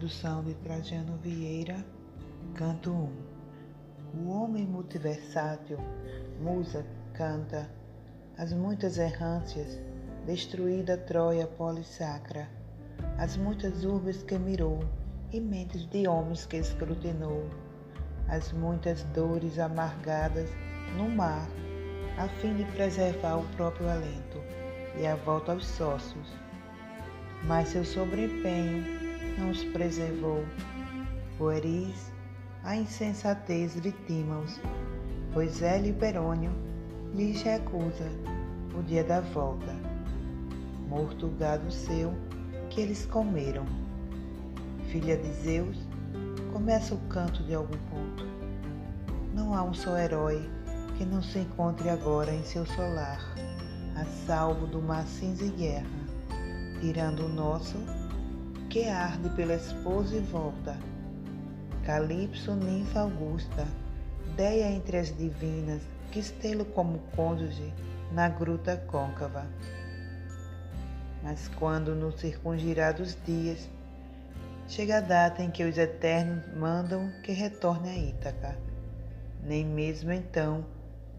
tradução de Trajano Vieira, canto 1. O homem multiversátil, musa, canta as muitas errâncias, destruída Troia polissacra, as muitas urbes que mirou e mentes de homens que escrutinou, as muitas dores amargadas no mar, a fim de preservar o próprio alento e a volta aos sócios. Mas seu sobreempenho não os preservou. Pueris, a insensatez vitima-os, pois Hélio Perônio lhes recusa o dia da volta. Morto o gado seu que eles comeram. Filha de Zeus, começa o canto de algum ponto. Não há um só herói que não se encontre agora em seu solar, a salvo do mar cinza e guerra, tirando o nosso, que arde pela esposa e volta. Calipso, ninfa augusta, Deia entre as divinas, que estelo como cônjuge na gruta côncava. Mas quando no circungirados dias chega a data em que os eternos mandam que retorne a Ítaca, nem mesmo então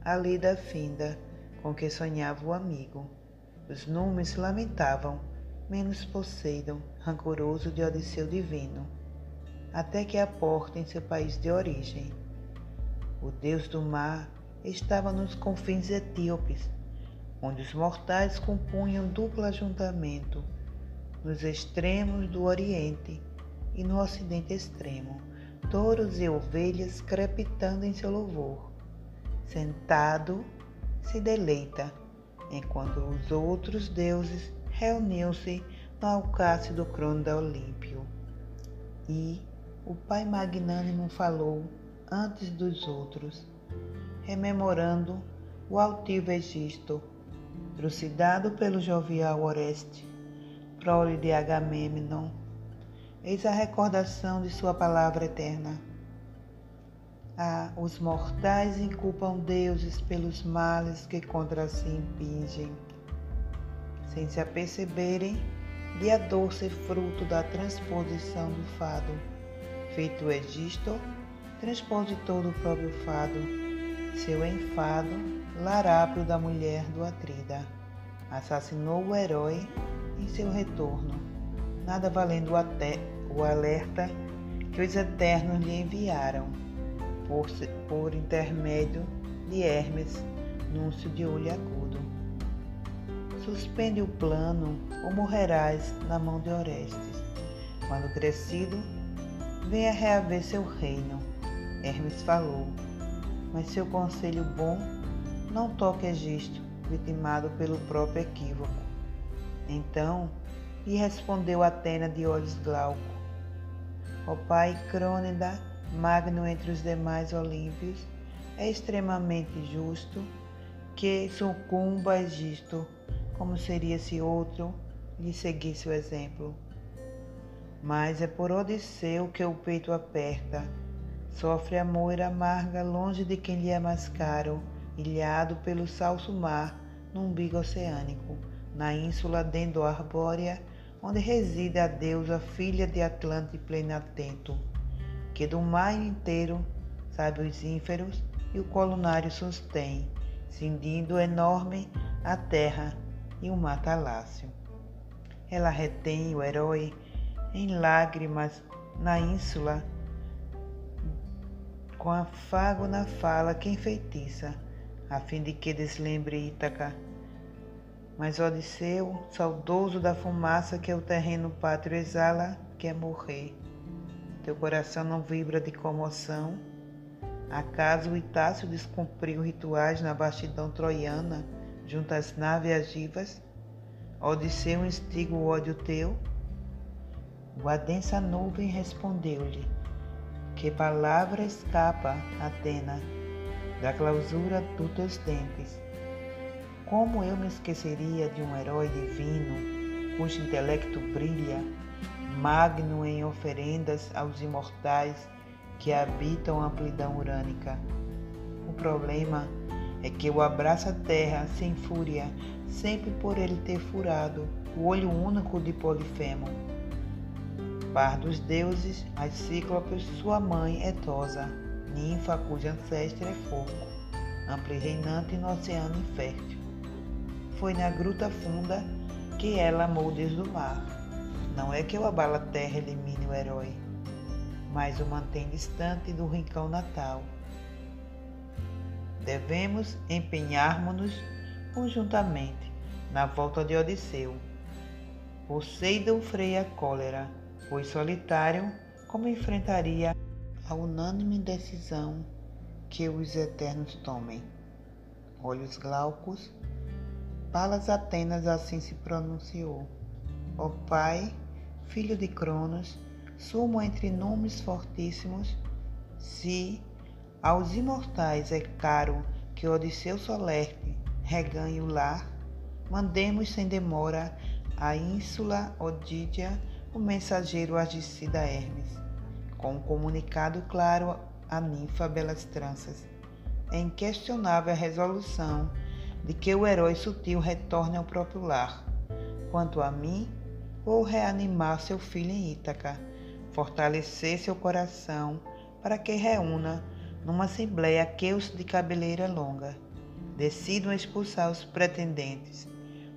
a lida finda com que sonhava o amigo. Os números se lamentavam, menos Poseidon, rancoroso de Odisseu divino, até que a porta em seu país de origem. O deus do mar estava nos confins etíopes, onde os mortais compunham duplo ajuntamento, nos extremos do Oriente e no Ocidente extremo, touros e ovelhas crepitando em seu louvor sentado, se deleita, enquanto os outros deuses reuniam-se no alcance do crono da Olímpio. E o Pai Magnânimo falou antes dos outros, rememorando o altivo Egisto, trucidado pelo jovial Oreste, prole de Agamemnon. Eis a recordação de sua palavra eterna ah, os mortais inculpam deuses pelos males que contra si impingem, sem se aperceberem de a doce fruto da transposição do fado. Feito Egisto, transpositor do próprio fado, seu enfado, larápio da mulher do Atrida, assassinou o herói em seu retorno, nada valendo o alerta que os Eternos lhe enviaram por, por intermédio de Hermes, núncio de olho agudo. Suspende o plano ou morrerás na mão de Orestes. Quando crescido, venha reaver seu reino. Hermes falou, mas seu conselho bom não toque Egisto, vitimado pelo próprio equívoco. Então lhe respondeu Atena de olhos glaucos: Ó pai Crônida, magno entre os demais olímpios, é extremamente justo que sucumba a Egisto, como seria se outro lhe seguisse o exemplo. Mas é por Odisseu que o peito aperta, sofre a moira amarga longe de quem lhe é mais caro, ilhado pelo salso mar no umbigo oceânico, na ínsula dendo arbórea, onde reside a deusa filha de Atlante plenatento que do mar inteiro sabe os ínferos e o colunário sustém, cindindo enorme a terra e o matalácio. Ela retém o herói em lágrimas na ínsula, com afago na fala que enfeitiça, a fim de que deslembre Ítaca. Mas Odisseu, saudoso da fumaça que o terreno pátrio exala, quer morrer teu coração não vibra de comoção? Acaso o Itácio descumpriu rituais na bastidão troiana, junto às naves agivas? Odisseu instiga o ódio teu? A densa nuvem respondeu-lhe: Que palavra escapa, Atena, da clausura dos teus dentes? Como eu me esqueceria de um herói divino, cujo intelecto brilha magno em oferendas aos imortais que habitam a amplidão urânica. O problema é que eu abraço a terra sem fúria, sempre por ele ter furado o olho único de Polifemo. par dos deuses, as cíclopes, sua mãe Etosa, ninfa cujo ancestro é fogo, ampla e reinante no oceano infértil. Foi na gruta funda que ela amou desde o mar. Não é que eu abala a terra elimine o herói, mas o mantém distante do rincão natal. Devemos empenharmos-nos conjuntamente na volta de Odisseu. Poseidon freia a cólera, pois solitário como enfrentaria a unânime decisão que os eternos tomem. Olhos glaucos, Palas Atenas assim se pronunciou. Ó Pai, filho de Cronos, sumo entre nomes fortíssimos, se aos imortais é caro que Odisseu solerte reganhe o lar, mandemos sem demora a ínsula Odídia o mensageiro agicida Hermes, com um comunicado claro à ninfa Belas Tranças. É inquestionável a resolução de que o herói sutil retorne ao próprio lar. Quanto a mim, vou reanimar seu filho em Ítaca, fortalecer seu coração para que reúna numa assembleia aqueus de cabeleira longa. Decidam expulsar os pretendentes,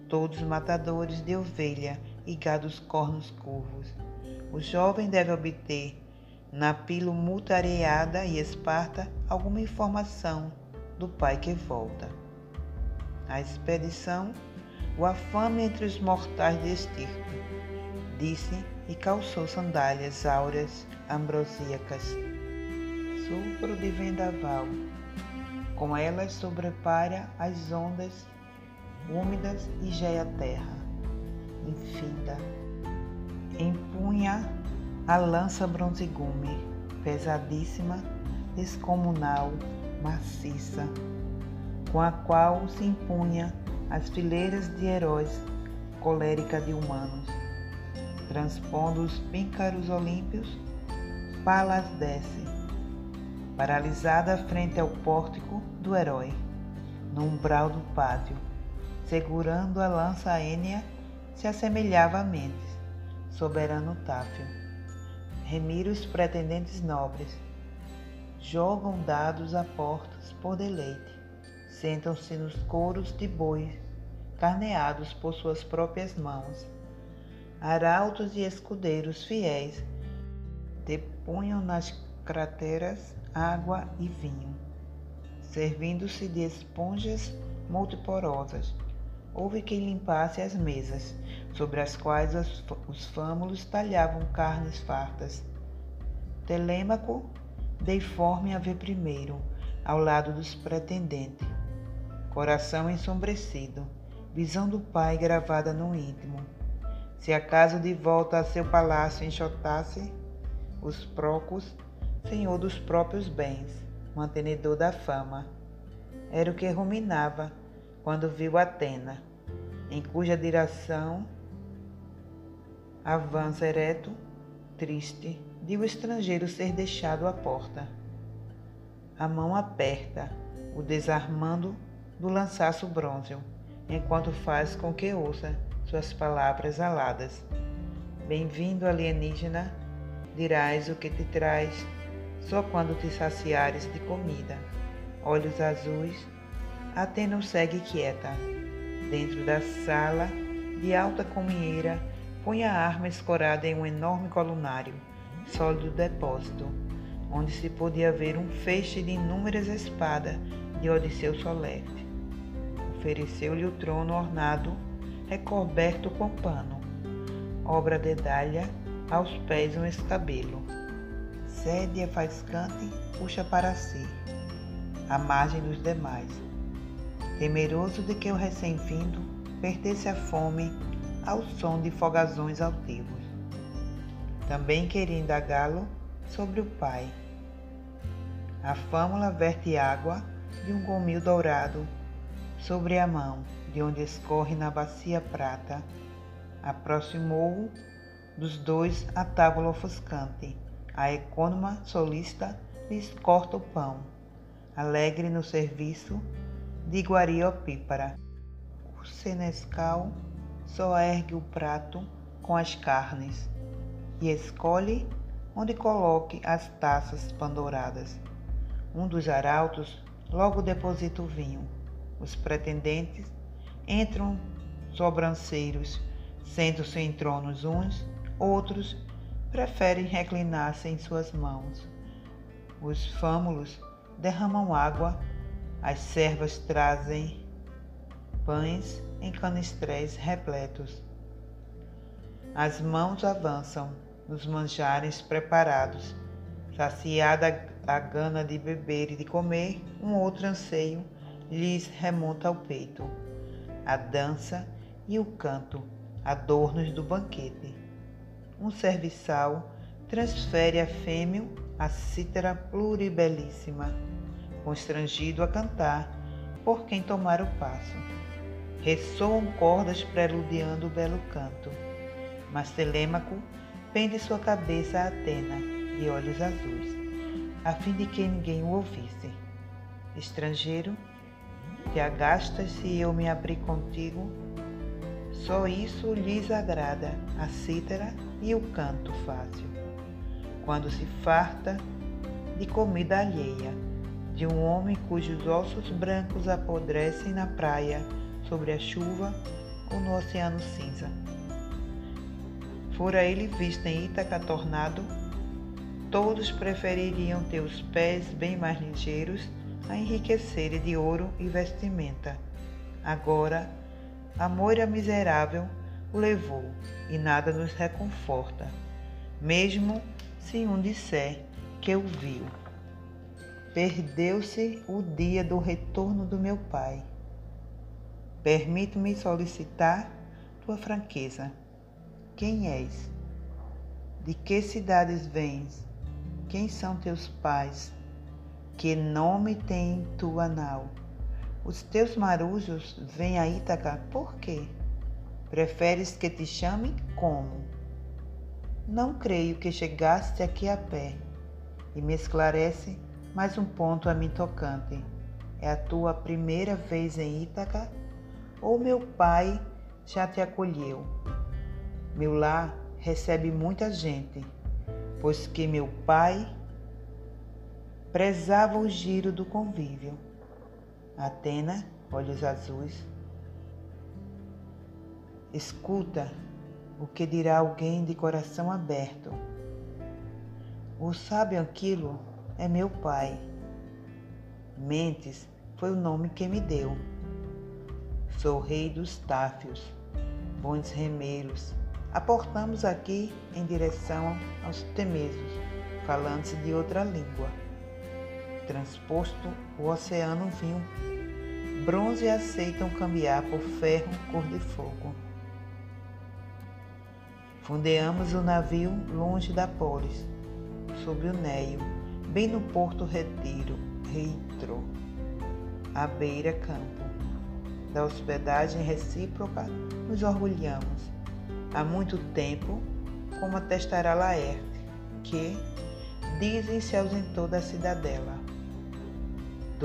todos matadores de ovelha e gados cornos curvos. O jovem deve obter, na pilo multareada e esparta, alguma informação do pai que volta. A expedição o afame entre os mortais de estirpe, disse e calçou sandálias áureas ambrosíacas. Sopro de vendaval, com elas sobrepara as ondas úmidas e geia a terra infinda. Empunha a lança bronzegume, pesadíssima, descomunal, maciça, com a qual se impunha as fileiras de heróis, colérica de humanos. Transpondo os píncaros olímpios, Palas desce, paralisada frente ao pórtico do herói, no umbral do pátio, segurando a lança Ênia se assemelhava a Mendes, soberano Táfio. Remira os pretendentes nobres, jogam dados a portas por deleite, sentam-se nos coros de bois, carneados por suas próprias mãos. Arautos e escudeiros fiéis depunham nas crateras água e vinho, servindo-se de esponjas multiporosas houve quem limpasse as mesas, sobre as quais os fâmulos talhavam carnes fartas. Telêmaco, deiforme a ver primeiro, ao lado dos pretendentes. Coração ensombrecido, visão do pai gravada no íntimo. Se acaso de volta a seu palácio enxotasse, os Procos, senhor dos próprios bens, mantenedor da fama, era o que ruminava quando viu Atena, em cuja direção avança ereto, triste, de o estrangeiro ser deixado à porta. A mão aperta, o desarmando do lançaço brônzeo, enquanto faz com que ouça suas palavras aladas. Bem-vindo, alienígena, dirás o que te traz só quando te saciares de comida. Olhos azuis, Atena o segue quieta. Dentro da sala, de alta cominheira, põe a arma escorada em um enorme colunário, sólido depósito, onde se podia ver um feixe de inúmeras espadas de Odisseu Solerte. Ofereceu-lhe o trono ornado, recoberto com pano, obra de Dália, aos pés um escabelo. Cede a faiscante, puxa para si, à margem dos demais temeroso de que o recém-vindo perdesse a fome ao som de fogazões altivos. Também queria indagá-lo sobre o pai. A fâmula verte água de um gomil dourado sobre a mão, de onde escorre na bacia prata. Aproximou-o dos dois a tábua ofuscante. A economa solista lhes corta o pão. Alegre no serviço, de Guariopípara. O senescal só ergue o prato com as carnes e escolhe onde coloque as taças pandoradas. Um dos arautos logo deposita o vinho. Os pretendentes entram sobranceiros, sentam-se em tronos uns, outros preferem reclinar-se em suas mãos. Os fâmulos derramam água, as servas trazem pães em canistréis repletos. As mãos avançam nos manjares preparados. Saciada a gana de beber e de comer, um outro anseio lhes remonta ao peito. A dança e o canto, adornos do banquete. Um serviçal transfere a fêmea a cítara pluribelíssima, constrangido a cantar por quem tomar o passo. Ressoam cordas preludiando o belo canto, mas Telêmaco pende sua cabeça a Atena, de olhos azuis, a fim de que ninguém o ouvisse. Estrangeiro, te agastas se eu me abrir contigo? Só isso lhes agrada, a cítara e o canto fácil. Quando se farta de comida alheia, de um homem cujos ossos brancos apodrecem na praia, sobre a chuva ou no oceano cinza. Fora ele visto em Ítaca tornado, todos prefeririam ter os pés bem mais ligeiros a enriquecerem de ouro e vestimenta. Agora, a moira miserável o levou e nada nos reconforta, mesmo se um disser que o viu. Perdeu-se o dia do retorno do meu pai. Permite-me solicitar tua franqueza. Quem és? De que cidades vens? Quem são teus pais? Que nome tem tua nau? Os teus marujos vêm a Ítaca por quê? Preferes que te chame como? Não creio que chegaste aqui a pé. E me esclarece mais um ponto a mim tocante. É a tua primeira vez em Ítaca? Ou meu pai já te acolheu? Meu lar recebe muita gente, pois que meu pai prezava o giro do convívio. Atena, olhos azuis, escuta o que dirá alguém de coração aberto. O sábio Aquilo é meu pai. Mentes foi o nome que me deu. Sou rei dos Táfios, bons remeiros, aportamos aqui em direção aos temesos, falando-se de outra língua. Transposto o oceano vinho, bronze aceitam cambiar por ferro cor de fogo. Fundeamos o navio longe da polis, sob o Neio, bem no porto Retiro, Reitro, à beira campo. Da hospedagem recíproca nos orgulhamos há muito tempo, como atestará Laerte, que dizem se ausentou da cidadela.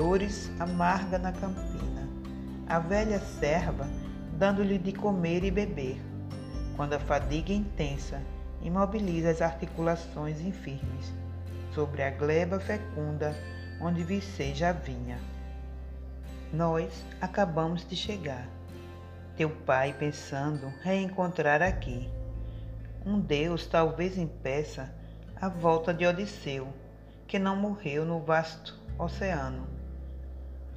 Dores amarga na campina, a velha serva dando-lhe de comer e beber, quando a fadiga intensa imobiliza as articulações infirmes, sobre a gleba fecunda onde viceja vinha. Nós acabamos de chegar teu pai pensando reencontrar aqui. Um Deus talvez impeça a volta de Odisseu, que não morreu no vasto oceano.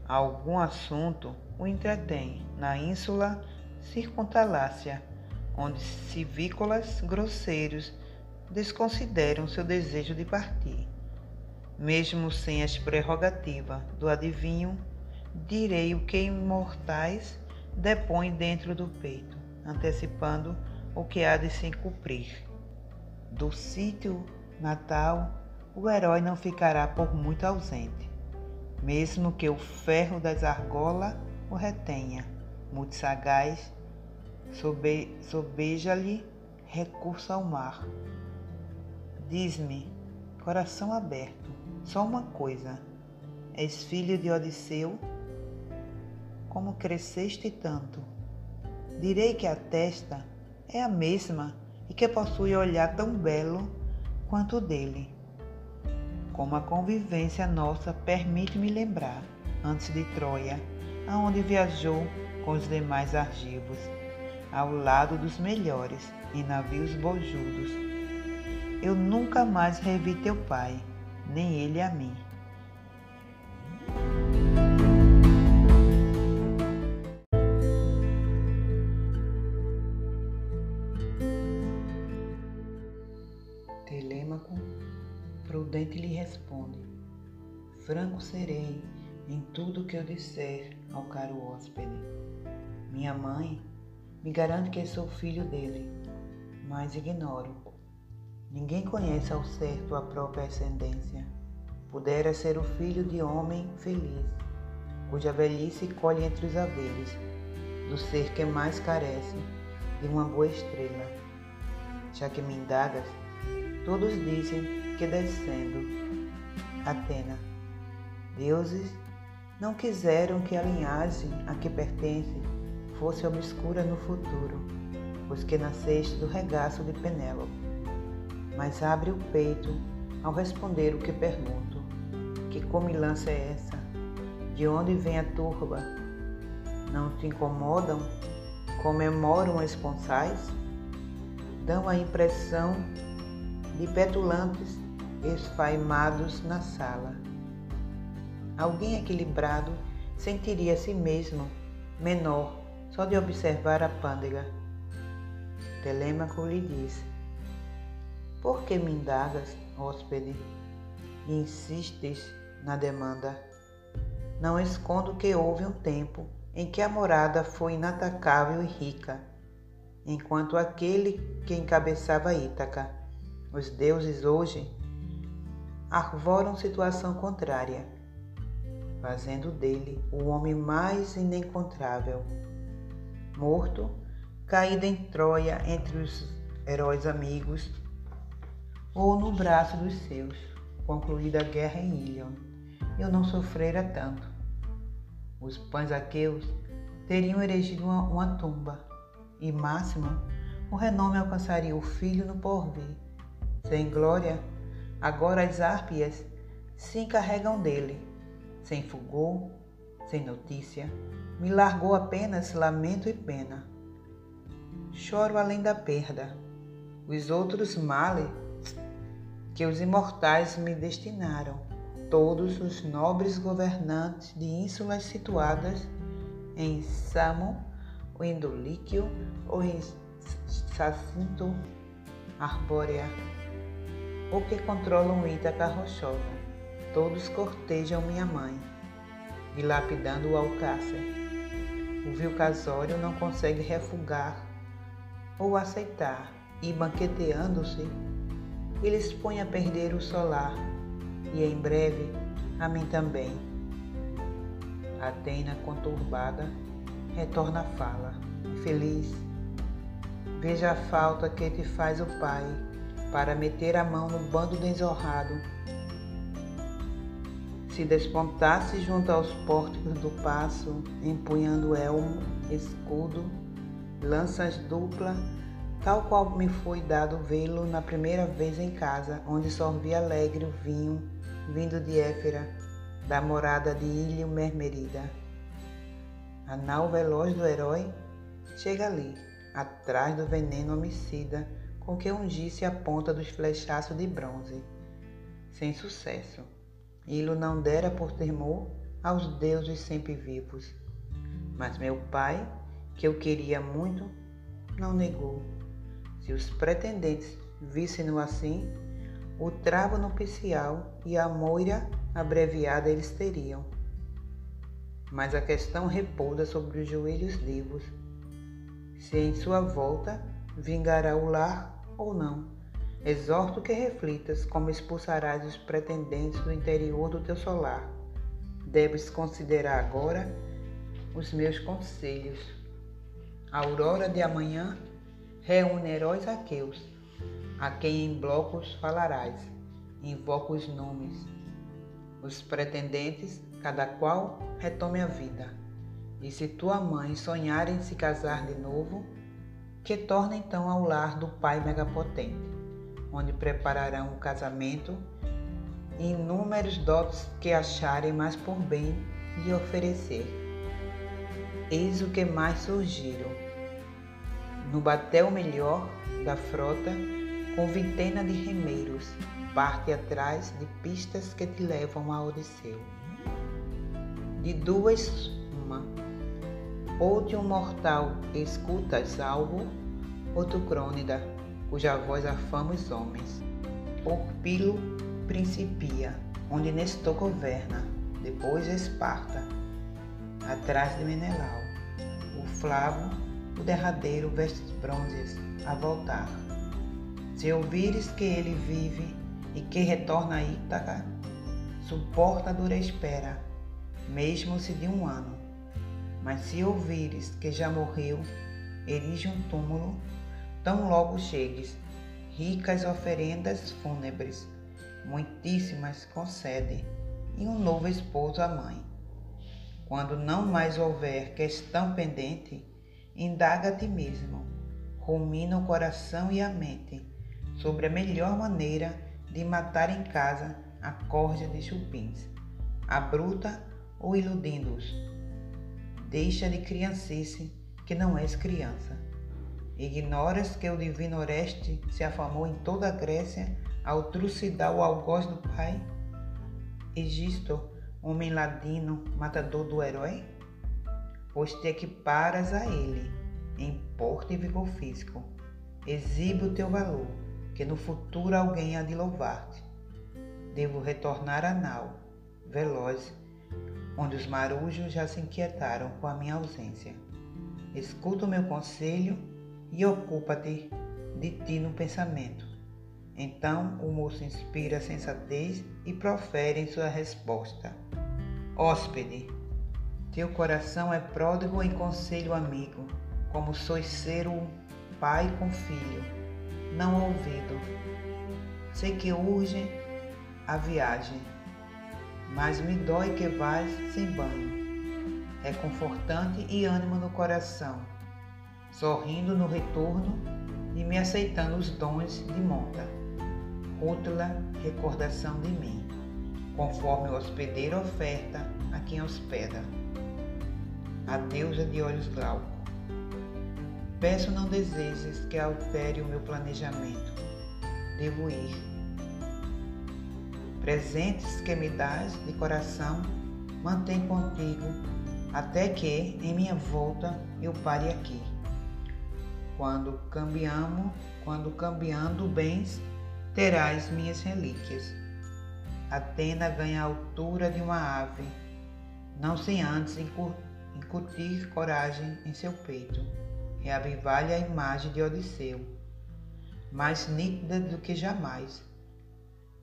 Algum assunto o entretém na ínsula circuntalácia, onde civícolas grosseiros desconsideram seu desejo de partir. Mesmo sem as prerrogativas do adivinho, direi o que imortais depõe dentro do peito, antecipando o que há de se cumprir. Do sítio natal, o herói não ficará por muito ausente, mesmo que o ferro das argolas o retenha, muito sagaz, sobe, sobeja-lhe recurso ao mar. Diz-me, coração aberto, só uma coisa: és filho de Odisseu como cresceste tanto. Direi que a testa é a mesma e que possui olhar tão belo quanto o dele. Como a convivência nossa permite-me lembrar, antes de Troia, aonde viajou com os demais argivos, ao lado dos melhores, em navios bojudos. Eu nunca mais revi teu pai, nem ele a mim. Franco serei em tudo que eu disser ao caro hóspede. Minha mãe me garante que sou filho dele, mas ignoro. Ninguém conhece ao certo a própria ascendência. Pudera ser o filho de homem feliz, cuja velhice colhe entre os haveres, do ser que mais carece de uma boa estrela. Já que me indagas, todos dizem que descendo. Atena. Deuses não quiseram que a linhagem a que pertence fosse obscura no futuro, pois que nasceste do regaço de Penélope. Mas abre o peito ao responder o que pergunto: Que comilança é essa? De onde vem a turba? Não te incomodam? Comemoram esponsais? Dão a impressão de petulantes esfaimados na sala. Alguém equilibrado sentiria a si mesmo menor só de observar a pândega. Telêmaco lhe disse: Por que me indagas, hóspede, e insistes na demanda? Não escondo que houve um tempo em que a morada foi inatacável e rica, enquanto aquele que encabeçava Ítaca, os deuses hoje arvoram situação contrária, fazendo dele o homem mais inencontrável. Morto, caído em Troia entre os heróis amigos, ou no braço dos seus, concluída a guerra em Ilion, eu não sofrera tanto. Os pães aqueus teriam erigido uma, uma tumba, e máximo o renome alcançaria o filho no porvir. Sem glória, Agora as árpias se encarregam dele, sem fulgor, sem notícia, me largou apenas lamento e pena. Choro além da perda, os outros males que os imortais me destinaram, todos os nobres governantes de ínsulas situadas em Samo, ou em Dolíquio, ou em Sacinto Arbórea ou que controlam Ítaca rochosa. Todos cortejam minha mãe, dilapidando o alcácer. O vil casório não consegue refugar ou aceitar, e banqueteando-se, eles põem a perder o solar, e em breve a mim também. Atena, conturbada, retorna a fala, feliz. Veja a falta que te faz o pai para meter a mão no bando desorrado. Se despontasse junto aos pórticos do passo, empunhando elmo, escudo, lanças dupla, tal qual me foi dado vê-lo na primeira vez em casa, onde sorvi alegre o vinho vindo de Éfera, da morada de Ilho Mermerida. A nau veloz do herói chega ali, atrás do veneno homicida, com que ungisse a ponta dos flechaços de bronze. Sem sucesso. Ilo não dera por temor aos deuses sempre vivos. Mas meu pai, que eu queria muito, não negou. Se os pretendentes vissem-no assim, o travo nupcial e a moira abreviada eles teriam. Mas a questão repousa sobre os joelhos vivos. Se em sua volta vingará o lar ou não. Exorto que reflitas como expulsarás os pretendentes do interior do teu solar. Deves considerar agora os meus conselhos. A aurora de amanhã reúne heróis aqueus, a quem em blocos falarás, invoca os nomes. Os pretendentes, cada qual retome a vida. E se tua mãe sonhar em se casar de novo, que torna então ao lar do pai megapotente, onde prepararão o casamento e inúmeros dotes que acharem mais por bem lhe oferecer. Eis o que mais surgiram. No batel melhor da frota, com vintena de remeiros, parte atrás de pistas que te levam a Odisseu. De duas, uma ou de um mortal escutas algo, ou tu crônida, cuja voz afama os homens. Pilo principia, onde Nestor governa, depois Esparta, atrás de Menelau. O Flavo, o derradeiro, vestes bronzes, a voltar. Se ouvires que ele vive e que retorna a Ítaca, suporta a dura espera, mesmo se de um ano mas se ouvires que já morreu, erige um túmulo, tão logo chegues, ricas oferendas fúnebres, muitíssimas concede, e um novo esposo à mãe. Quando não mais houver questão pendente, indaga a ti mesmo, rumina o coração e a mente sobre a melhor maneira de matar em casa a corja de chupins, a bruta ou iludindo-os Deixa de criancice, que não és criança. Ignoras que o divino Oreste se afamou em toda a Grécia ao trucidar o algoz do pai? Egisto, homem ladino, matador do herói? Pois te equiparas a ele em porte e vigor físico. Exibe o teu valor, que no futuro alguém há de louvar-te. Devo retornar a Nau, veloz onde os marujos já se inquietaram com a minha ausência. Escuta o meu conselho e ocupa-te de ti no pensamento. Então o moço inspira sensatez e profere em sua resposta: Hóspede, teu coração é pródigo em conselho amigo, como sois ser um pai com filho, não ouvido. Sei que urge a viagem mas me dói que vais sem banho. É confortante e ânimo no coração, sorrindo no retorno e me aceitando os dons de monta. Útila recordação de mim, conforme o hospedeiro oferta a quem hospeda. A deusa de olhos glaucos. Peço não desejes que altere o meu planejamento. Devo ir presentes que me dás de coração, mantém contigo, até que, em minha volta, eu pare aqui. Quando cambiamos, quando cambiando bens, terás minhas relíquias. Atena ganha a altura de uma ave, não sem antes incutir coragem em seu peito, reavivar-lhe a imagem de Odisseu, mais nítida do que jamais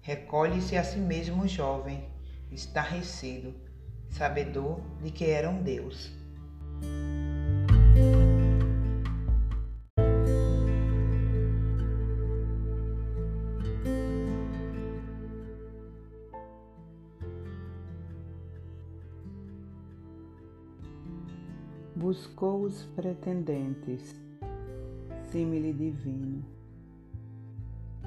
Recolhe-se a si mesmo jovem, estarrecido, sabedor de que era um Deus. Buscou os pretendentes, símile divino.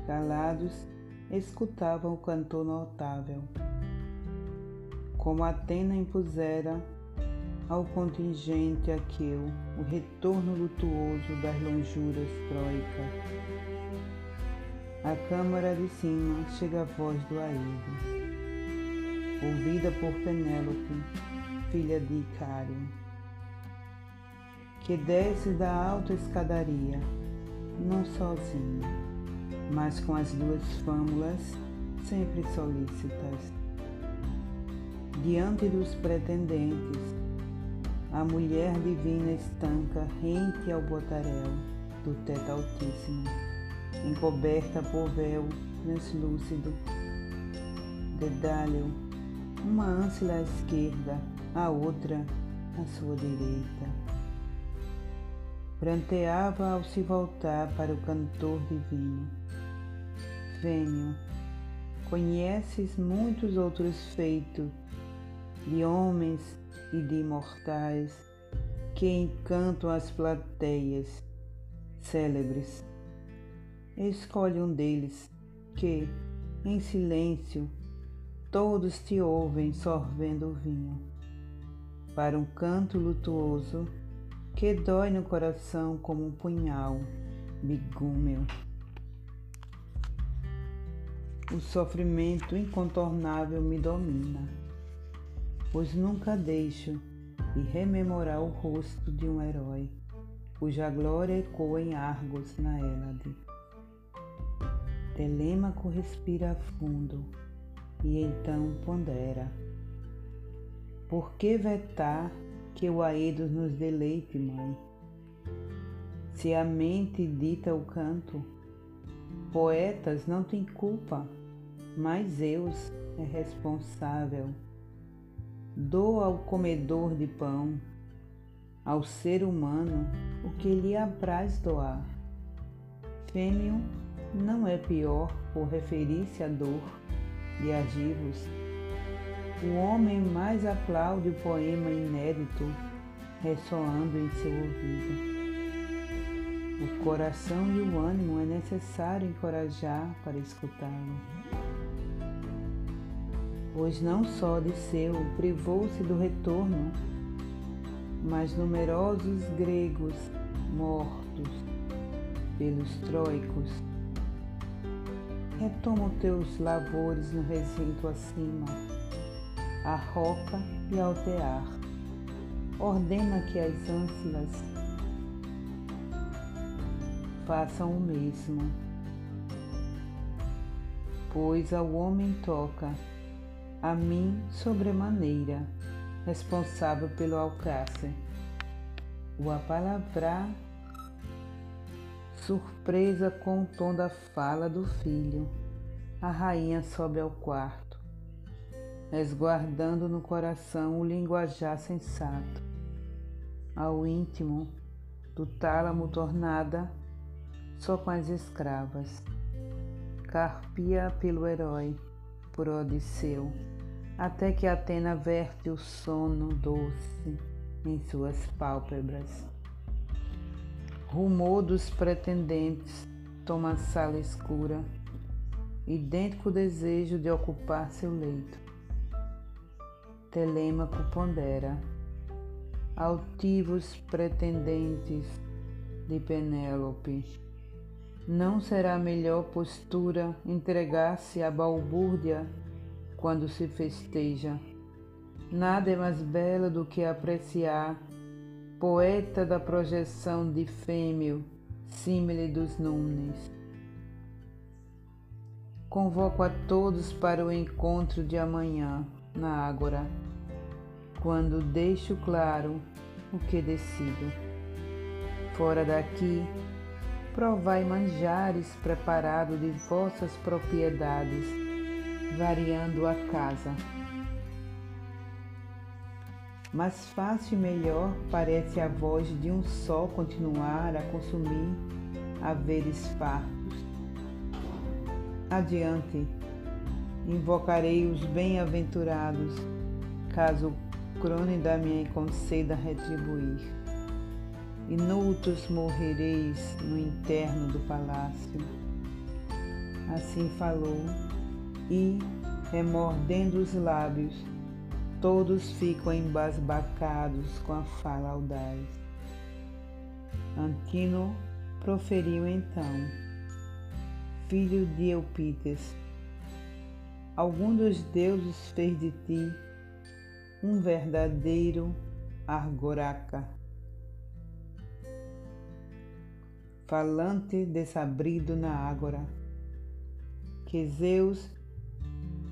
Calados escutavam o cantor notável. Como Atena impusera ao contingente aqueu o retorno lutuoso das lonjuras troicas. A câmara de cima chega a voz do Aído, ouvida por Penélope, filha de Icário, que desce da alta escadaria, não sozinha mas com as duas fâmulas sempre solícitas. Diante dos pretendentes, a mulher divina estanca rente ao botarel do teto altíssimo, encoberta por véu translúcido. Dedalho, uma âncila à esquerda, a outra à sua direita. Pranteava ao se voltar para o cantor divino Vênio, conheces muitos outros feitos de homens e de imortais que encantam as plateias, célebres. Escolhe um deles que, em silêncio, todos te ouvem sorvendo o vinho. Para um canto lutuoso que dói no coração como um punhal bigúmeo. O sofrimento incontornável me domina, pois nunca deixo de rememorar o rosto de um herói, cuja glória ecoa em Argos na Hélade. Telêmaco respira fundo e então pondera. Por que vetar que o Aedos nos deleite, mãe? Se a mente dita o canto, poetas não têm culpa, mas Zeus é responsável. Doa ao comedor de pão, ao ser humano, o que lhe apraz doar. Fêmeo não é pior por referir-se à dor de Agivos. O homem mais aplaude o poema inédito ressoando em seu ouvido. O coração e o ânimo é necessário encorajar para escutá-lo. Pois não só Odisseu privou-se do retorno, mas numerosos gregos mortos pelos troicos retoma os teus lavores no recinto acima, a roca e altear. Ordena que as ânsilas façam o mesmo, pois ao homem toca, a mim sobremaneira, responsável pelo alcance, o apalavrar Surpresa com o tom da fala do filho, a rainha sobe ao quarto, resguardando no coração o linguajar sensato. Ao íntimo do tálamo tornada, só com as escravas, carpia pelo herói, por Odisseu, até que Atena verte o sono doce em suas pálpebras. Rumor dos pretendentes toma a sala escura, idêntico desejo de ocupar seu leito. Telêmaco pondera, altivos pretendentes de Penélope. Não será melhor postura entregar-se à balbúrdia quando se festeja. Nada é mais belo do que apreciar poeta da projeção de fêmeo, símile dos nunes. Convoco a todos para o encontro de amanhã na Ágora, quando deixo claro o que decido. Fora daqui, provai manjares preparados de vossas propriedades, variando a casa mais fácil e melhor parece a voz de um só continuar a consumir haveres fartos. Adiante, invocarei os bem-aventurados, caso crone da minha conceda retribuir. Inultos morrereis no interno do palácio. Assim falou, e, remordendo os lábios, Todos ficam embasbacados com a fala audaz. Antino proferiu então, filho de Eupites, algum dos deuses fez de ti um verdadeiro argoraca, falante desabrido na ágora, que Zeus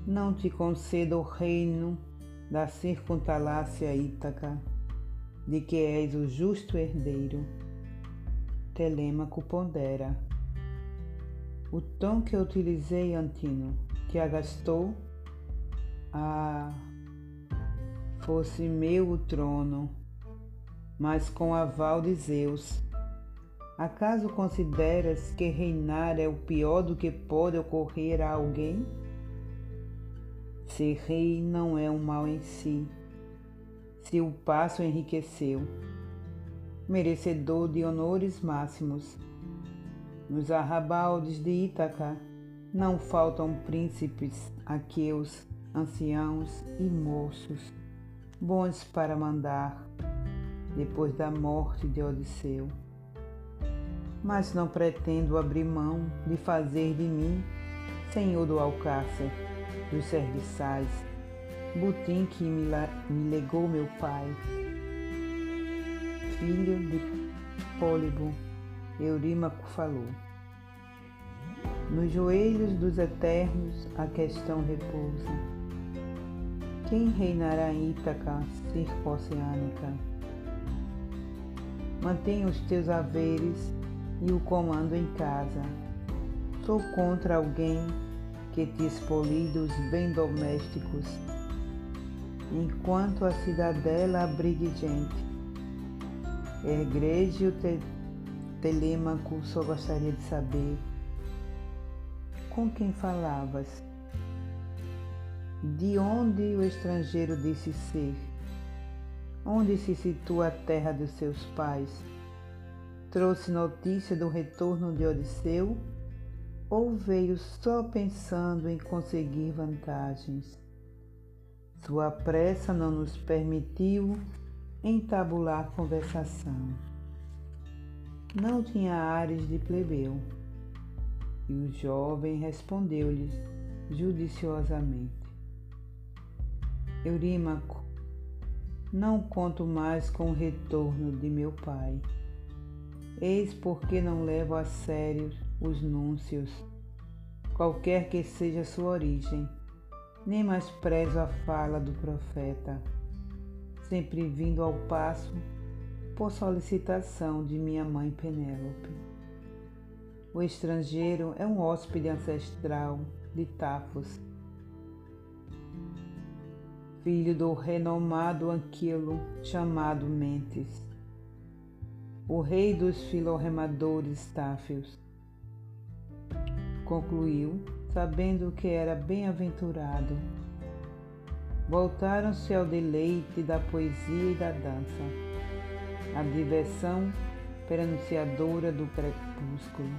não te conceda o reino da circuntalácia Ítaca, de que és o justo herdeiro. Telêmaco pondera. O tom que utilizei, Antino, te agastou? Ah, fosse meu o trono, mas com aval de Zeus. Acaso consideras que reinar é o pior do que pode ocorrer a alguém? Ser rei não é um mal em si, se o passo enriqueceu. merecedor de honores máximos. Nos arrabaldes de Ítaca não faltam príncipes, aqueus, anciãos e moços, bons para mandar, depois da morte de Odisseu. Mas não pretendo abrir mão de fazer de mim senhor do alcácer, dos serviçais, butim que me, me legou meu pai, filho de Pólibo, Eurímaco falou. Nos joelhos dos eternos a questão repousa. Quem reinará em Ítaca circoceânica? Mantenha os teus haveres e o comando em casa. Sou contra alguém que te expolie dos bens domésticos, enquanto a cidadela abrigue gente. Egrejo te, Telêmaco só gostaria de saber com quem falavas, de onde o estrangeiro disse ser, onde se situa a terra dos seus pais. Trouxe notícia do retorno de Odisseu ou veio só pensando em conseguir vantagens? Sua pressa não nos permitiu entabular conversação. Não tinha ares de plebeu, e o jovem respondeu-lhe judiciosamente: Eurímaco, não conto mais com o retorno de meu pai. Eis porque não levo a sério os núncios, qualquer que seja sua origem, nem mais prezo a fala do profeta, sempre vindo ao passo por solicitação de minha mãe Penélope. O estrangeiro é um hóspede ancestral de Tafos, filho do renomado Anquilo chamado Mentes, o rei dos filorremadores Táfios concluiu, sabendo que era bem-aventurado. Voltaram-se ao deleite da poesia e da dança, a diversão prenunciadora do crepúsculo.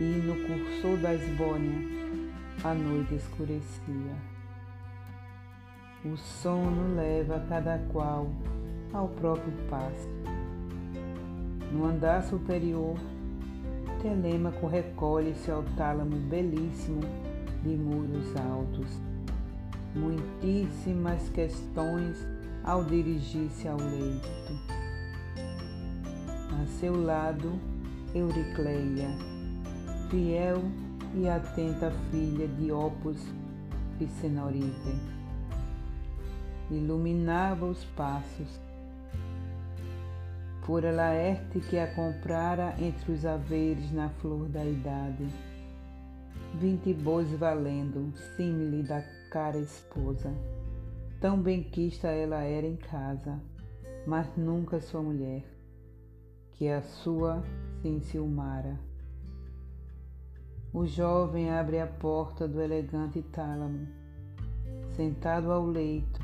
E no cursor da esbórnia, a noite escurecia. O sono leva cada qual ao próprio passo. No andar superior, Telêmaco recolhe-se ao tálamo belíssimo de muros altos. Muitíssimas questões ao dirigir-se ao leito. A seu lado, Euricleia, fiel e atenta filha de Opus Picenorite, iluminava os passos Fora Laerte que a comprara entre os haveres na flor da idade. Vinte bois valendo, símile da cara esposa. Tão benquista ela era em casa, mas nunca sua mulher, que a sua se enciumara. O jovem abre a porta do elegante tálamo, sentado ao leito,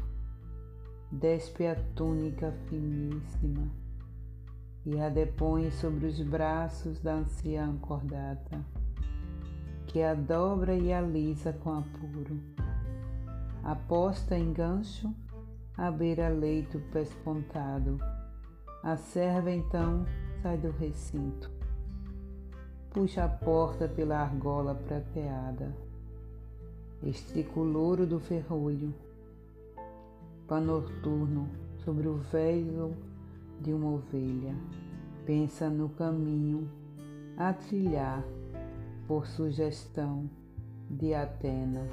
despe a túnica finíssima e a depõe sobre os braços da anciã cordata, que a dobra e alisa com apuro. Aposta em gancho, à beira-leito pespontado, a serva então sai do recinto. Puxa a porta pela argola prateada, estica o louro do ferrolho, pão noturno sobre o velho de uma ovelha. Pensa no caminho a trilhar por sugestão de Atena.